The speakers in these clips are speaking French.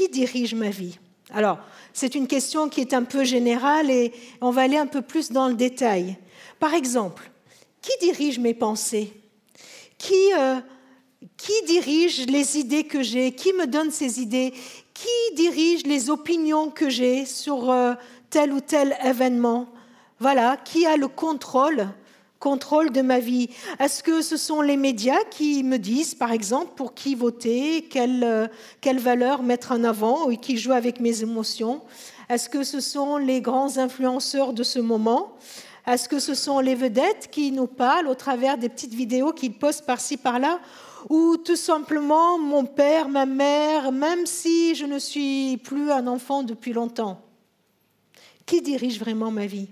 qui dirige ma vie? Alors, c'est une question qui est un peu générale et on va aller un peu plus dans le détail. Par exemple, qui dirige mes pensées? Qui, euh, qui dirige les idées que j'ai? Qui me donne ces idées? Qui dirige les opinions que j'ai sur euh, tel ou tel événement? Voilà, qui a le contrôle contrôle de ma vie. Est-ce que ce sont les médias qui me disent, par exemple, pour qui voter, quelle, euh, quelle valeur mettre en avant, ou qui jouent avec mes émotions? Est-ce que ce sont les grands influenceurs de ce moment? Est-ce que ce sont les vedettes qui nous parlent au travers des petites vidéos qu'ils postent par-ci, par-là? Ou tout simplement mon père, ma mère, même si je ne suis plus un enfant depuis longtemps? Qui dirige vraiment ma vie?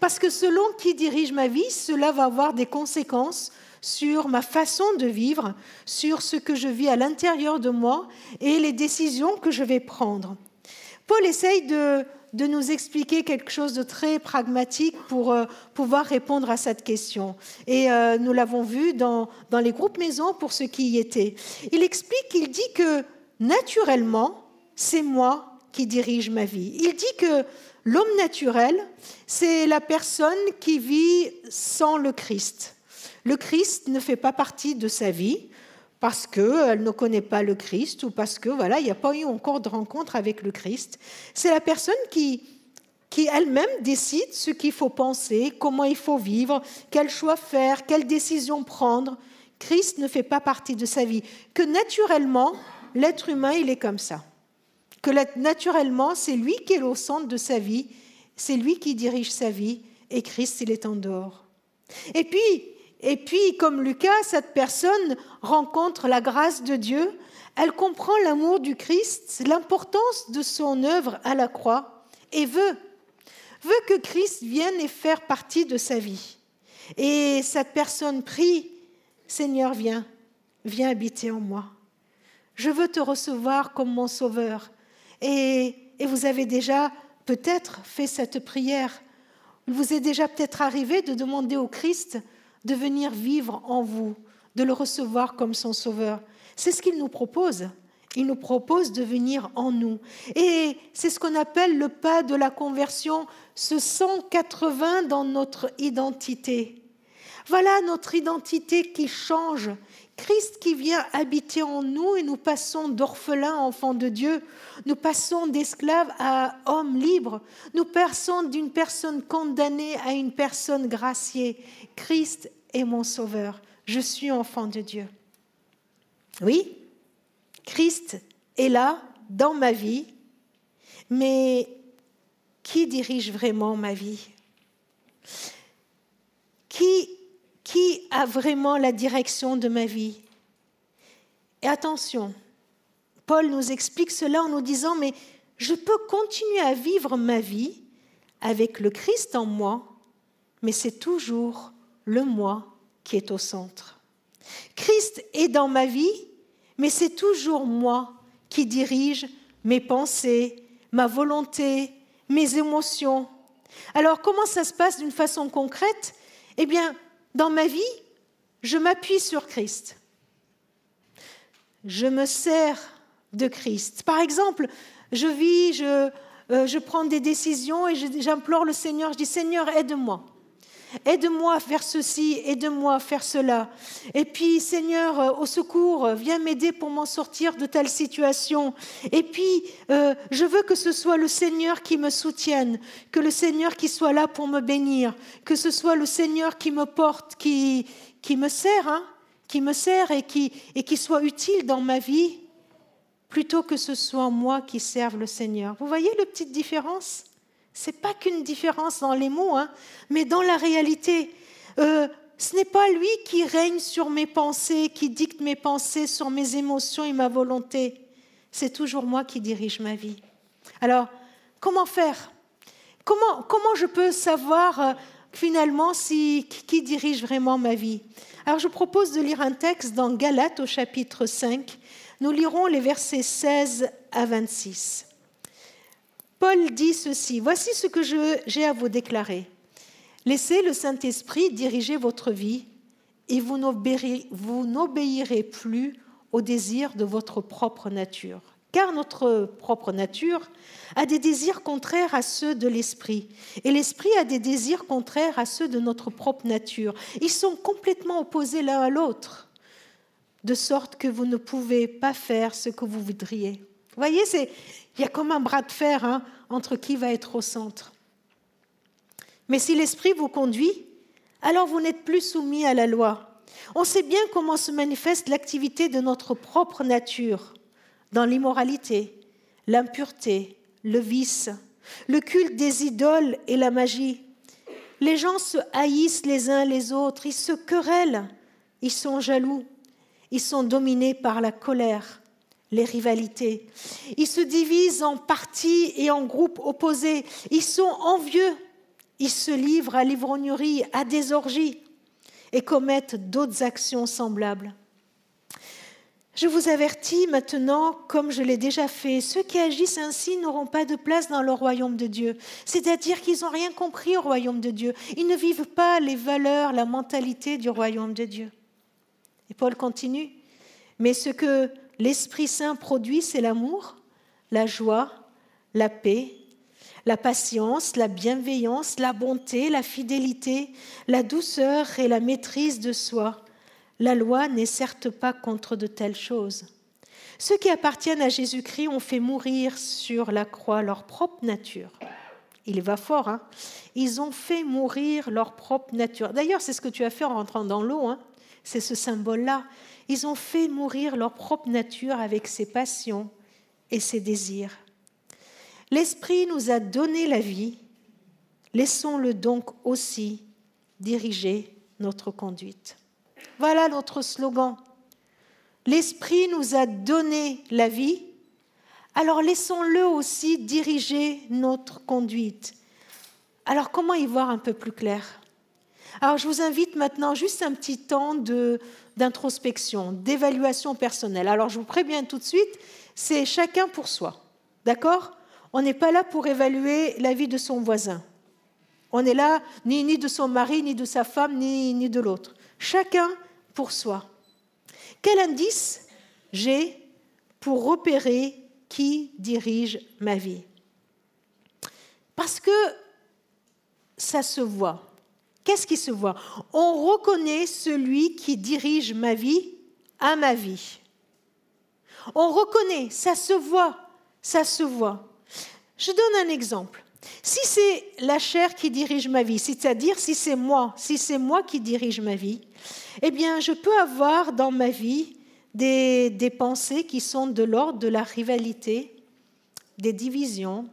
Parce que selon qui dirige ma vie, cela va avoir des conséquences sur ma façon de vivre, sur ce que je vis à l'intérieur de moi et les décisions que je vais prendre. Paul essaye de, nous expliquer quelque chose de très pragmatique pour euh, pouvoir répondre à cette question. Et euh, nous l'avons vu dans, dans les groupes maisons pour ceux qui y étaient. Il explique, il dit que naturellement, c'est moi qui dirige ma vie. Il dit que L'homme naturel, c'est la personne qui vit sans le Christ. Le Christ ne fait pas partie de sa vie parce qu'elle ne connaît pas le Christ ou parce que voilà, il n'y a pas eu encore de rencontre avec le Christ. C'est la personne qui, qui elle-même décide ce qu'il faut penser, comment il faut vivre, quel choix faire, quelle décision prendre. Christ ne fait pas partie de sa vie. Que naturellement, l'être humain, il est comme ça que naturellement, c'est lui qui est au centre de sa vie, c'est lui qui dirige sa vie, et Christ, il est en dehors. Et puis, et puis, comme Lucas, cette personne rencontre la grâce de Dieu, elle comprend l'amour du Christ, l'importance de son œuvre à la croix, et veut, veut que Christ vienne et faire partie de sa vie. Et cette personne prie, Seigneur, viens, viens habiter en moi. Je veux te recevoir comme mon sauveur. Et, vous avez déjà peut-être fait cette prière. Il vous est déjà peut-être arrivé de demander au Christ de venir vivre en vous, de le recevoir comme son sauveur. C'est ce qu'il nous propose. Il nous propose de venir en nous. Et c'est ce qu'on appelle le pas de la conversion, ce 180 dans notre identité. Voilà notre identité qui change, Christ qui vient habiter en nous et nous passons d'orphelins à enfants de Dieu, nous passons d'esclaves à hommes libres, nous passons d'une personne condamnée à une personne graciée. Christ est mon sauveur, je suis enfant de Dieu. Oui, Christ est là dans ma vie, mais qui dirige vraiment ma vie? Qui qui a vraiment la direction de ma vie? Et attention, Paul nous explique cela en nous disant, mais je peux continuer à vivre ma vie avec le Christ en moi, mais c'est toujours le moi qui est au centre. Christ est dans ma vie, mais c'est toujours moi qui dirige mes pensées, ma volonté, mes émotions. Alors comment ça se passe d'une façon concrète? Eh bien, dans ma vie, je m'appuie sur Christ. Je me sers de Christ. Par exemple, je vis, je, euh, je prends des décisions et j'implore le Seigneur, je dis Seigneur, aide-moi. Aide-moi à faire ceci, aide-moi à faire cela. Et puis, Seigneur, euh, au secours, viens m'aider pour m'en sortir de telle situation. Et puis, euh, je veux que ce soit le Seigneur qui me soutienne, que le Seigneur qui soit là pour me bénir, que ce soit le Seigneur qui me porte, qui, qui me sert, hein, qui me sert et qui, et qui soit utile dans ma vie, plutôt que ce soit moi qui serve le Seigneur. Vous voyez la petite différence n'est pas qu'une différence dans les mots, hein, mais dans la réalité. Euh, ce n'est pas lui qui règne sur mes pensées, qui dicte mes pensées, sur mes émotions et ma volonté. C'est toujours moi qui dirige ma vie. Alors, comment faire? Comment, comment je peux savoir euh, finalement si, qui dirige vraiment ma vie? Alors, je propose de lire un texte dans Galates au chapitre 5. Nous lirons les versets 16 à 26. Paul dit ceci, voici ce que j'ai à vous déclarer. Laissez le Saint-Esprit diriger votre vie et vous n'obéirez plus aux désirs de votre propre nature. car notre propre nature a des désirs contraires à ceux de l'esprit, et l'esprit a des désirs contraires à ceux de notre propre nature. Ils sont complètement opposés l'un à l'autre, de sorte que vous ne pouvez pas faire ce que vous voudriez. Vous voyez, il y a comme un bras de fer hein, entre qui va être au centre. Mais si l'esprit vous conduit, alors vous n'êtes plus soumis à la loi. On sait bien comment se manifeste l'activité de notre propre nature dans l'immoralité, l'impureté, le vice, le culte des idoles et la magie. Les gens se haïssent les uns les autres, ils se querellent, ils sont jaloux, ils sont dominés par la colère, les rivalités. Ils se divisent en partis et en groupes opposés, ils sont envieux, ils se livrent à l'ivrognerie, à des orgies et commettent d'autres actions semblables. Je vous avertis maintenant, comme je l'ai déjà fait, ceux qui agissent ainsi n'auront pas de place dans le royaume de Dieu. C'est-à-dire qu'ils n'ont rien compris au royaume de Dieu. Ils ne vivent pas les valeurs, la mentalité du royaume de Dieu. Et Paul continue. Mais ce que l'Esprit Saint produit, c'est l'amour, la joie, la paix, la patience, la bienveillance, la bonté, la fidélité, la douceur et la maîtrise de soi. La loi n'est certes pas contre de telles choses. Ceux qui appartiennent à Jésus-Christ ont fait mourir sur la croix leur propre nature. Il va fort, hein Ils ont fait mourir leur propre nature. D'ailleurs, c'est ce que tu as fait en rentrant dans l'eau, hein c'est ce symbole-là. Ils ont fait mourir leur propre nature avec ses passions et ses désirs. L'Esprit nous a donné la vie, laissons-le donc aussi diriger notre conduite. Voilà notre slogan. L'Esprit nous a donné la vie, alors laissons-le aussi diriger notre conduite. Alors comment y voir un peu plus clair? Alors je vous invite maintenant juste un petit temps d'introspection, d'évaluation personnelle. Alors je vous préviens tout de suite, c'est chacun pour soi. D'accord? On n'est pas là pour évaluer la vie de son voisin. On n'est là ni, ni de son mari, ni de sa femme, ni, ni de l'autre. Chacun pour soi. Quel indice j'ai pour repérer qui dirige ma vie? Parce que ça se voit. Qu'est-ce qui se voit? On reconnaît celui qui dirige ma vie à ma vie. On reconnaît, ça se voit, ça se voit. Je donne un exemple. Si c'est la chair qui dirige ma vie, c'est-à-dire si c'est moi, si c'est moi qui dirige ma vie, eh bien, je peux avoir dans ma vie des, des pensées qui sont de l'ordre de la rivalité, des divisions,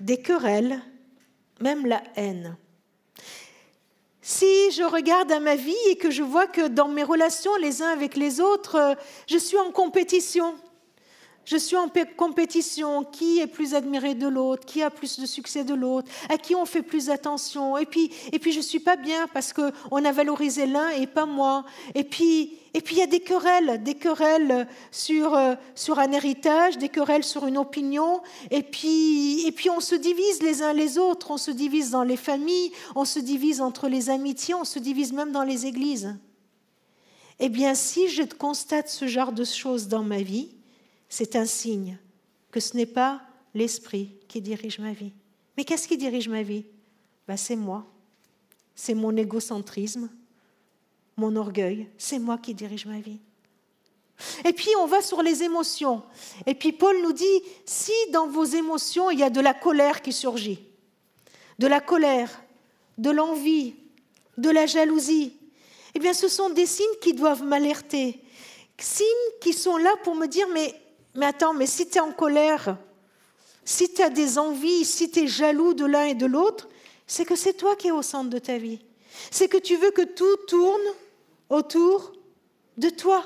des querelles, même la haine. Si je regarde à ma vie et que je vois que dans mes relations les uns avec les autres, je suis en compétition, je suis en compétition. Qui est plus admiré de l'autre? Qui a plus de succès de l'autre? À qui on fait plus attention? Et puis, et puis je ne suis pas bien parce qu'on a valorisé l'un et pas moi. Et puis, et puis il y a des querelles, des querelles sur, euh, sur un héritage, des querelles sur une opinion. Et puis, et puis on se divise les uns les autres. On se divise dans les familles, on se divise entre les amitiés, on se divise même dans les églises. Eh bien, si je constate ce genre de choses dans ma vie, c'est un signe que ce n'est pas l'esprit qui dirige ma vie. Mais qu'est-ce qui dirige ma vie? Ben, C'est moi. C'est mon égocentrisme, mon orgueil. C'est moi qui dirige ma vie. Et puis on va sur les émotions. Et puis Paul nous dit, si dans vos émotions il y a de la colère qui surgit, de la colère, de l'envie, de la jalousie, eh bien ce sont des signes qui doivent m'alerter. Signes qui sont là pour me dire, mais mais attends, mais si tu es en colère, si tu as des envies, si tu es jaloux de l'un et de l'autre, c'est que c'est toi qui es au centre de ta vie. C'est que tu veux que tout tourne autour de toi.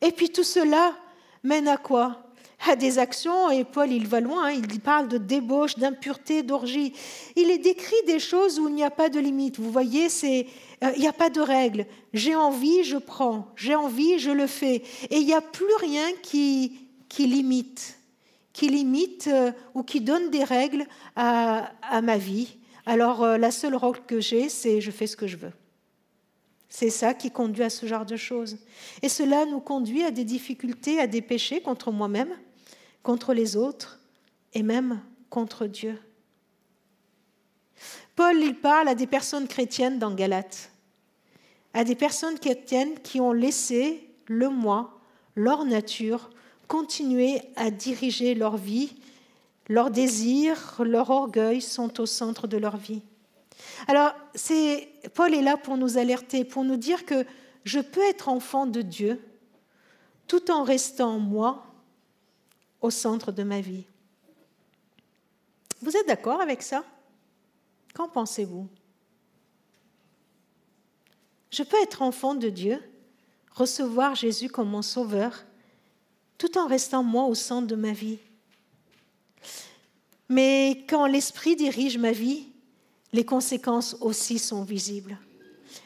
Et puis tout cela mène à quoi? À des actions, et Paul il va loin, hein, il parle de débauche, d'impureté, d'orgie. Il décrit des choses où il n'y a pas de limite. Vous voyez, c'est euh, il n'y a pas de règle. J'ai envie, je prends. J'ai envie, je le fais. Et il n'y a plus rien qui, qui limite, qui limite euh, ou qui donne des règles à ma vie. Alors euh, la seule règle que j'ai, c'est je fais ce que je veux. C'est ça qui conduit à ce genre de choses. Et cela nous conduit à des difficultés, à des péchés contre moi-même, contre les autres et même contre Dieu. Paul, il parle à des personnes chrétiennes dans Galate, à des personnes chrétiennes qui ont laissé le moi, leur nature, continuer à diriger leur vie. Leurs désirs, leur orgueil sont au centre de leur vie. Alors, Paul est là pour nous alerter, pour nous dire que je peux être enfant de Dieu tout en restant moi au centre de ma vie. Vous êtes d'accord avec ça? Qu'en pensez-vous? Je peux être enfant de Dieu, recevoir Jésus comme mon sauveur, tout en restant moi au centre de ma vie. Mais quand l'Esprit dirige ma vie, les conséquences aussi sont visibles.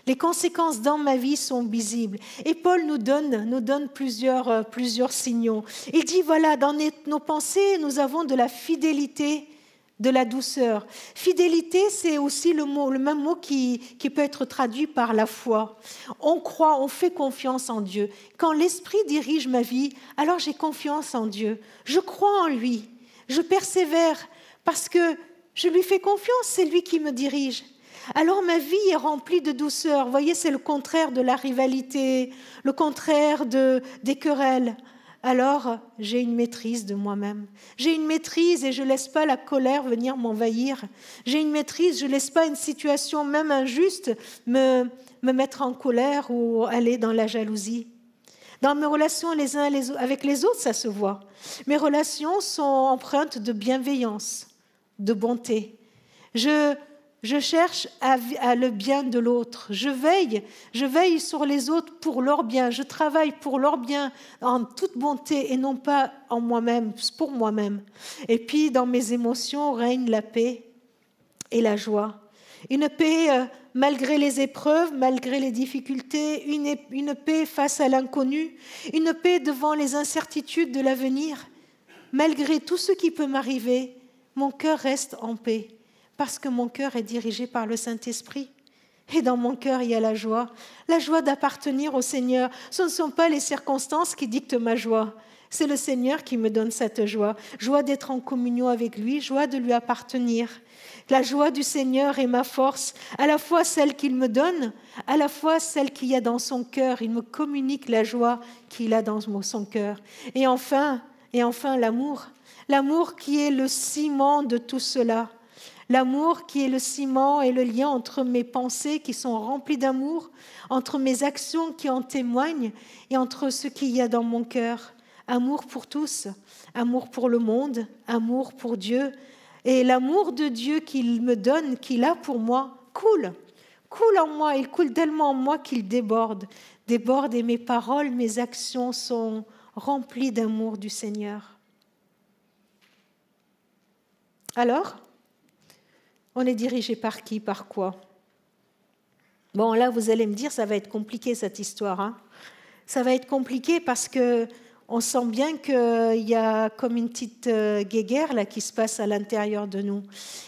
Les conséquences dans ma vie sont visibles. Et Paul nous donne, nous donne plusieurs, euh, plusieurs signaux. Il dit, voilà, dans nos pensées, nous avons de la fidélité, de la douceur. Fidélité, c'est aussi le, mot, le même mot qui, qui peut être traduit par la foi. On croit, on fait confiance en Dieu. Quand l'Esprit dirige ma vie, alors j'ai confiance en Dieu. Je crois en lui. Je persévère parce que je lui fais confiance, c'est lui qui me dirige. Alors ma vie est remplie de douceur. Vous voyez, c'est le contraire de la rivalité, le contraire de, des querelles. Alors j'ai une maîtrise de moi-même. J'ai une maîtrise et je ne laisse pas la colère venir m'envahir. J'ai une maîtrise, je ne laisse pas une situation même injuste me, me mettre en colère ou aller dans la jalousie. Dans mes relations les uns avec les autres, ça se voit. Mes relations sont empreintes de bienveillance de bonté. Je, cherche à, le bien de l'autre. Je veille, je veille sur les autres pour leur bien. Je travaille pour leur bien en toute bonté et non pas en moi-même, pour moi-même. Et puis dans mes émotions règne la paix et la joie. Une paix euh, malgré les épreuves, malgré les difficultés, une, une paix face à l'inconnu, une paix devant les incertitudes de l'avenir. Malgré tout ce qui peut m'arriver, mon cœur reste en paix parce que mon cœur est dirigé par le Saint-Esprit. Et dans mon cœur, il y a la joie, la joie d'appartenir au Seigneur. Ce ne sont pas les circonstances qui dictent ma joie, c'est le Seigneur qui me donne cette joie. Joie d'être en communion avec lui, joie de lui appartenir. La joie du Seigneur est ma force, à la fois celle qu'il me donne, à la fois celle qu'il y a dans son cœur. Il me communique la joie qu'il a dans son cœur. Et enfin, et enfin l'amour l'amour qui est le ciment de tout cela, l'amour qui est le ciment et le lien entre mes pensées qui sont remplies d'amour, entre mes actions qui en témoignent et entre ce qu'il y a dans mon cœur. Amour pour tous, amour pour le monde, amour pour Dieu. Et l'amour de Dieu qu'il me donne, qu'il a pour moi, coule, coule en moi, il coule tellement en moi qu'il déborde, déborde et mes paroles, mes actions sont remplies d'amour du Seigneur. Alors, on est dirigé par qui, par quoi? Bon, là, vous allez me dire, ça va être compliqué cette histoire. Hein. ça va être compliqué parce que on sent bien qu'il y a comme une petite euh, guéguerre là qui se passe à l'intérieur de nous.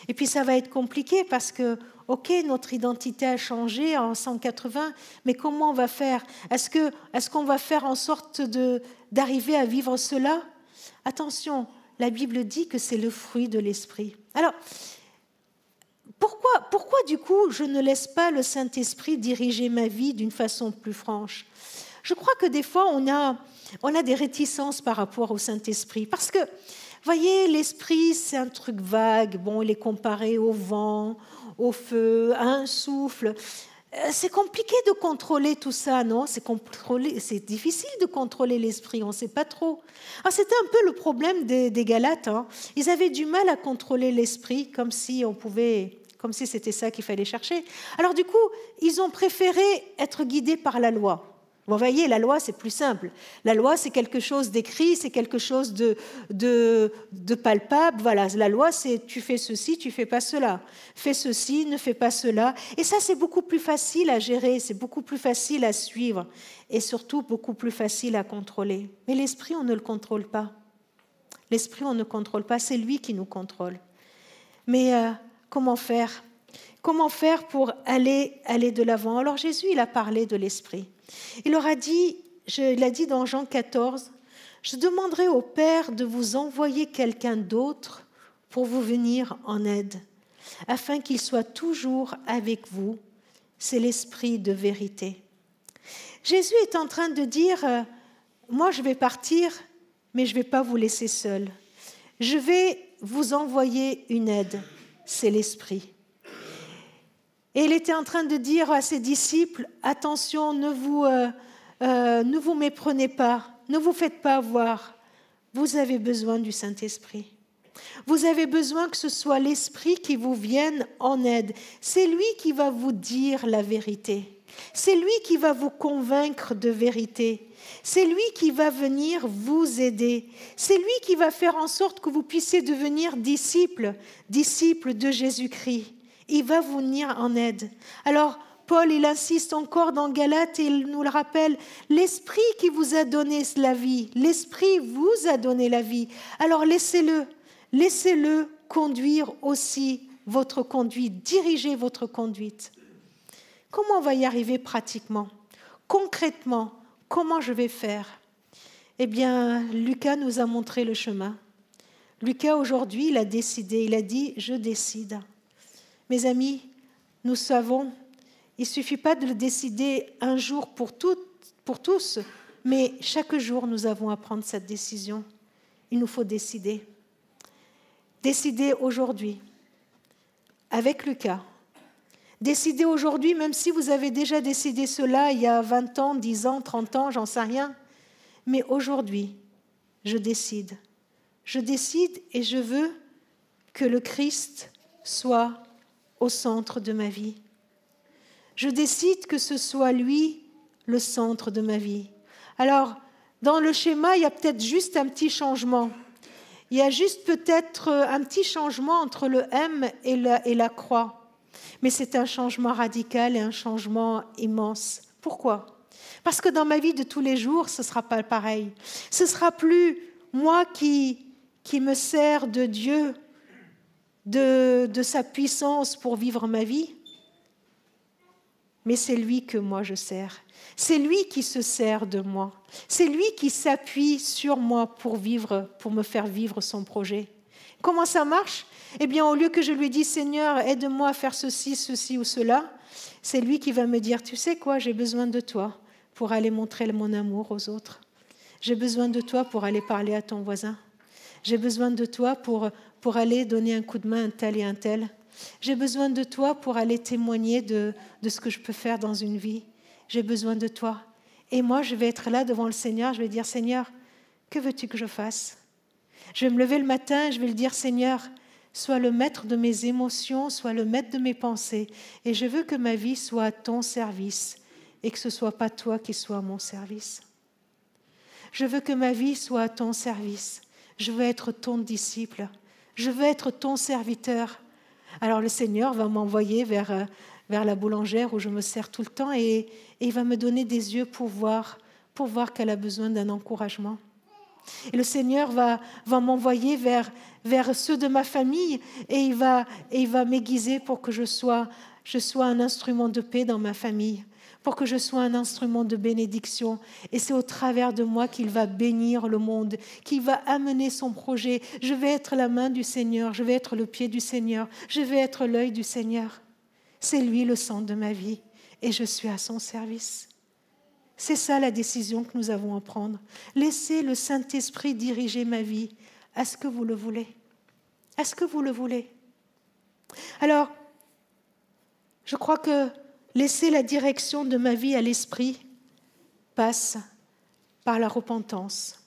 Et puis ça va être compliqué parce que, ok, notre identité a changé en 180, mais comment on va faire? Est-ce qu'on va faire en sorte d'arriver à vivre cela? Attention, la Bible dit que c'est le fruit de l'esprit. Alors, pourquoi, pourquoi du coup je ne laisse pas le Saint-Esprit diriger ma vie d'une façon plus franche? Je crois que des fois on a, on a des réticences par rapport au Saint-Esprit. Parce que, voyez, l'Esprit, c'est un truc vague. Bon, il est comparé au vent, au feu, à un souffle. Euh, c'est compliqué de contrôler tout ça, non? C'est c'est difficile de contrôler l'esprit, on ne sait pas trop. Ah, c'était un peu le problème des, Galates. Hein. Ils avaient du mal à contrôler l'esprit, comme si on pouvait, comme si c'était ça qu'il fallait chercher. Alors du coup, ils ont préféré être guidés par la loi. Vous voyez, la loi, c'est plus simple. La loi, c'est quelque chose d'écrit, c'est quelque chose de, palpable. Voilà, la loi, c'est tu fais ceci, tu fais pas cela. Fais ceci, ne fais pas cela. Et ça, c'est beaucoup plus facile à gérer, c'est beaucoup plus facile à suivre et surtout beaucoup plus facile à contrôler. Mais l'esprit, on ne le contrôle pas. L'esprit, on ne contrôle pas, c'est lui qui nous contrôle. Mais euh, comment faire? Comment faire pour aller, aller de l'avant? Alors Jésus, il a parlé de l'esprit. Il leur a dit, je, il dit dans Jean 14, je demanderai au Père de vous envoyer quelqu'un d'autre pour vous venir en aide, afin qu'il soit toujours avec vous. C'est l'Esprit de vérité. Jésus est en train de dire, euh, moi je vais partir, mais je ne vais pas vous laisser seul. Je vais vous envoyer une aide, c'est l'Esprit. Et il était en train de dire à ses disciples, attention, ne vous, euh, euh, ne vous méprenez pas, ne vous faites pas avoir, vous avez besoin du Saint-Esprit. Vous avez besoin que ce soit l'Esprit qui vous vienne en aide. C'est lui qui va vous dire la vérité. C'est lui qui va vous convaincre de vérité. C'est lui qui va venir vous aider. C'est lui qui va faire en sorte que vous puissiez devenir disciples, disciples de Jésus-Christ. Il va vous venir en aide. Alors, Paul, il insiste encore dans Galate et il nous le rappelle, l'Esprit qui vous a donné la vie, l'Esprit vous a donné la vie. Alors laissez-le, laissez-le conduire aussi votre conduite, diriger votre conduite. Comment on va y arriver pratiquement Concrètement, comment je vais faire? Eh bien, Lucas nous a montré le chemin. Lucas, aujourd'hui, il a décidé, il a dit, je décide. Mes amis, nous savons, il ne suffit pas de le décider un jour pour, pour tous, mais chaque jour, nous avons à prendre cette décision. Il nous faut décider. Décider aujourd'hui, avec Lucas, Décidez aujourd'hui, même si vous avez déjà décidé cela il y a 20 ans, 10 ans, 30 ans, j'en sais rien. Mais aujourd'hui, je décide. Je décide et je veux que le Christ soit au centre de ma vie. Je décide que ce soit lui le centre de ma vie. Alors, dans le schéma, il y a peut-être juste un petit changement. Il y a juste peut-être un petit changement entre le M et la, et la croix. Mais c'est un changement radical et un changement immense. Pourquoi? Parce que dans ma vie de tous les jours, ce ne sera pas pareil. Ce ne sera plus moi qui, qui me sers de Dieu, de, sa puissance pour vivre ma vie, mais c'est lui que moi je sers. C'est lui qui se sert de moi. C'est lui qui s'appuie sur moi pour vivre, pour me faire vivre son projet. Comment ça marche? Eh bien, au lieu que je lui dise Seigneur, aide-moi à faire ceci, ceci ou cela, c'est lui qui va me dire Tu sais quoi, j'ai besoin de toi pour aller montrer mon amour aux autres. J'ai besoin de toi pour aller parler à ton voisin. J'ai besoin de toi pour, pour aller donner un coup de main à un tel et un tel. J'ai besoin de toi pour aller témoigner de, de ce que je peux faire dans une vie. J'ai besoin de toi. Et moi, je vais être là devant le Seigneur, je vais dire, Seigneur, que veux-tu que je fasse? Je vais me lever le matin et je vais le dire, Seigneur, Sois le maître de mes émotions, sois le maître de mes pensées. Et je veux que ma vie soit à ton service et que ce ne soit pas toi qui sois à mon service. Je veux que ma vie soit à ton service. Je veux être ton disciple. Je veux être ton serviteur. Alors le Seigneur va m'envoyer vers, euh, vers la boulangère où je me sers tout le temps et, et il va me donner des yeux pour voir, pour voir qu'elle a besoin d'un encouragement. Et le Seigneur va, va m'envoyer vers, vers ceux de ma famille et il va, va m'aiguiser pour que je sois, je sois un instrument de paix dans ma famille, pour que je sois un instrument de bénédiction. Et c'est au travers de moi qu'il va bénir le monde, qu'il va amener son projet. Je vais être la main du Seigneur, je vais être le pied du Seigneur, je vais être l'œil du Seigneur. C'est lui le centre de ma vie et je suis à son service. C'est ça la décision que nous avons à prendre. Laissez le Saint-Esprit diriger ma vie. Est-ce que vous le voulez? Est-ce que vous le voulez? Alors, je crois que laisser la direction de ma vie à l'Esprit passe par la repentance,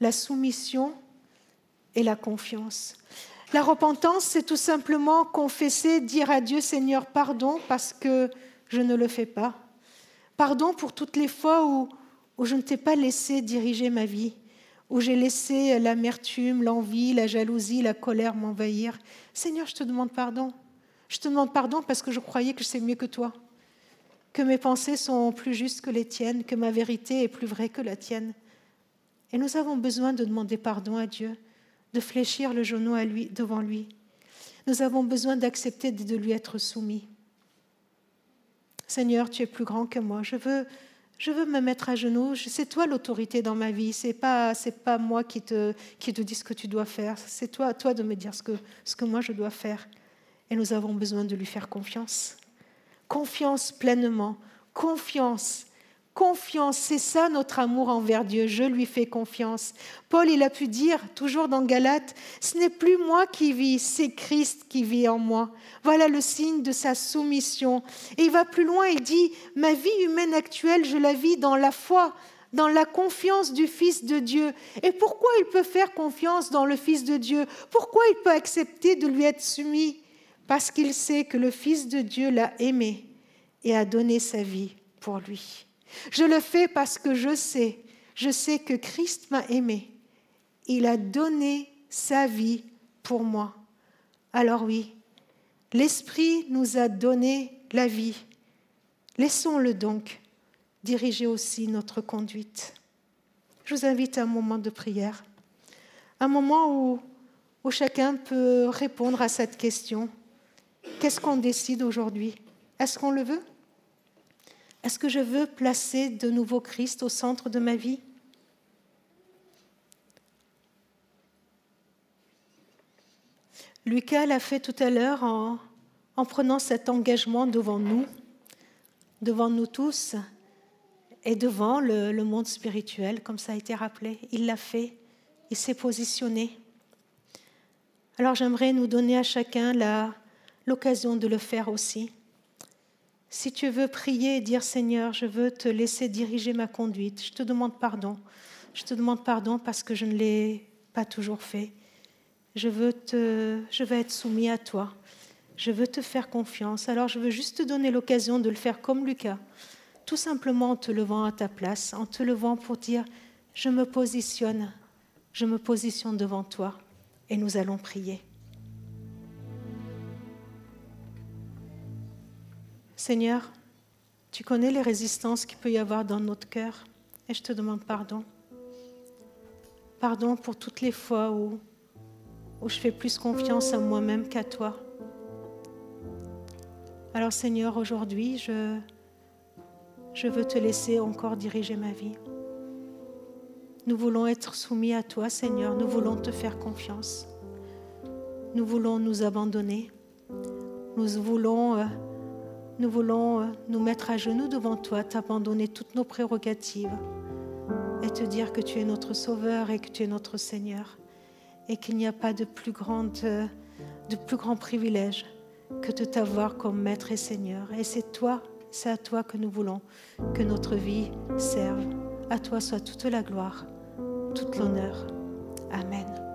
la soumission et la confiance. La repentance, c'est tout simplement confesser, dire à Dieu, Seigneur, pardon parce que je ne le fais pas. Pardon pour toutes les fois où, je ne t'ai pas laissé diriger ma vie, où j'ai laissé l'amertume, l'envie, la jalousie, la colère m'envahir. Seigneur, je te demande pardon. Je te demande pardon parce que je croyais que je sais mieux que toi, que mes pensées sont plus justes que les tiennes, que ma vérité est plus vraie que la tienne. Et nous avons besoin de demander pardon à Dieu, de fléchir le genou à lui, devant lui. Nous avons besoin d'accepter de lui être soumis. Seigneur, tu es plus grand que moi. Je veux, je veux me mettre à genoux. C'est toi l'autorité dans ma vie. C'est pas c'est pas moi qui te qui te dis ce que tu dois faire. C'est toi toi de me dire ce que ce que moi je dois faire. Et nous avons besoin de lui faire confiance. Confiance pleinement. Confiance confiance. C'est ça notre amour envers Dieu. Je lui fais confiance. Paul, il a pu dire, toujours dans Galate, ce n'est plus moi qui vis, c'est Christ qui vit en moi. Voilà le signe de sa soumission. Et il va plus loin, il dit, ma vie humaine actuelle, je la vis dans la foi, dans la confiance du Fils de Dieu. Et pourquoi il peut faire confiance dans le Fils de Dieu? Pourquoi il peut accepter de lui être soumis? Parce qu'il sait que le Fils de Dieu l'a aimé et a donné sa vie pour lui. Je le fais parce que je sais, je sais que Christ m'a aimé. Il a donné sa vie pour moi. Alors oui, l'Esprit nous a donné la vie. Laissons-le donc diriger aussi notre conduite. Je vous invite à un moment de prière, un moment où, où chacun peut répondre à cette question. Qu'est-ce qu'on décide aujourd'hui? Est-ce qu'on le veut? Est-ce que je veux placer de nouveau Christ au centre de ma vie? Lucas l'a fait tout à l'heure en, prenant cet engagement devant nous, devant nous tous et devant le, le monde spirituel, comme ça a été rappelé. Il l'a fait, il s'est positionné. Alors j'aimerais nous donner à chacun l'occasion de le faire aussi. Si tu veux prier et dire Seigneur, je veux te laisser diriger ma conduite, je te demande pardon. Je te demande pardon parce que je ne l'ai pas toujours fait. Je veux, te, je veux être soumis à toi. Je veux te faire confiance. Alors je veux juste te donner l'occasion de le faire comme Lucas, tout simplement en te levant à ta place, en te levant pour dire, je me positionne, je me positionne devant toi et nous allons prier. Seigneur, tu connais les résistances qu'il peut y avoir dans notre cœur et je te demande pardon. Pardon pour toutes les fois où, je fais plus confiance à moi-même qu'à toi. Alors Seigneur, aujourd'hui, je, je veux te laisser encore diriger ma vie. Nous voulons être soumis à toi, Seigneur. Nous voulons te faire confiance. Nous voulons nous abandonner. Nous voulons... Euh, nous voulons euh, nous mettre à genoux devant toi, t'abandonner toutes nos prérogatives et te dire que tu es notre Sauveur et que tu es notre Seigneur et qu'il n'y a pas de plus, euh, grand privilège que de t'avoir comme Maître et Seigneur. Et c'est toi, c'est à toi que nous voulons que notre vie serve. À toi soit toute la gloire, toute l'honneur. Amen.